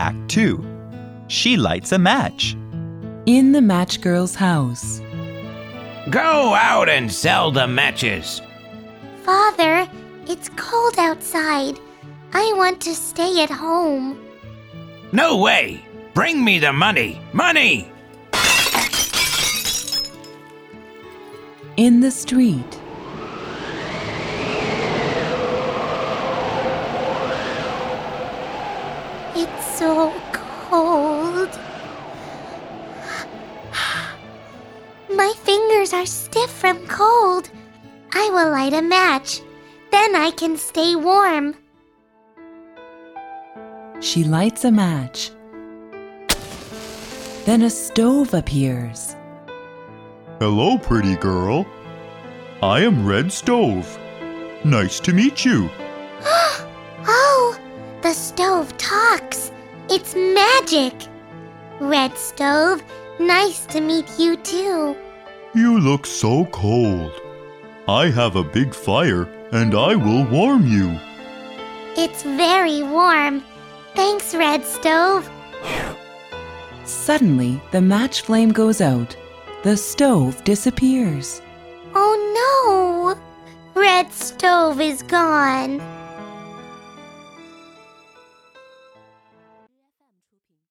Act 2 She lights a match. In the match girl's house. Go out and sell the matches. Father, it's cold outside. I want to stay at home. No way. Bring me the money. Money! In the street. It's so cold. My fingers are stiff from cold. I will light a match. Then I can stay warm. She lights a match. Then a stove appears. Hello, pretty girl. I am Red Stove. Nice to meet you. Oh, the stove talks. It's magic. Red Stove, nice to meet you too. You look so cold. I have a big fire and I will warm you. It's very warm. Thanks, Red Stove. Suddenly, the match flame goes out. The stove disappears. Oh no! Red Stove is gone.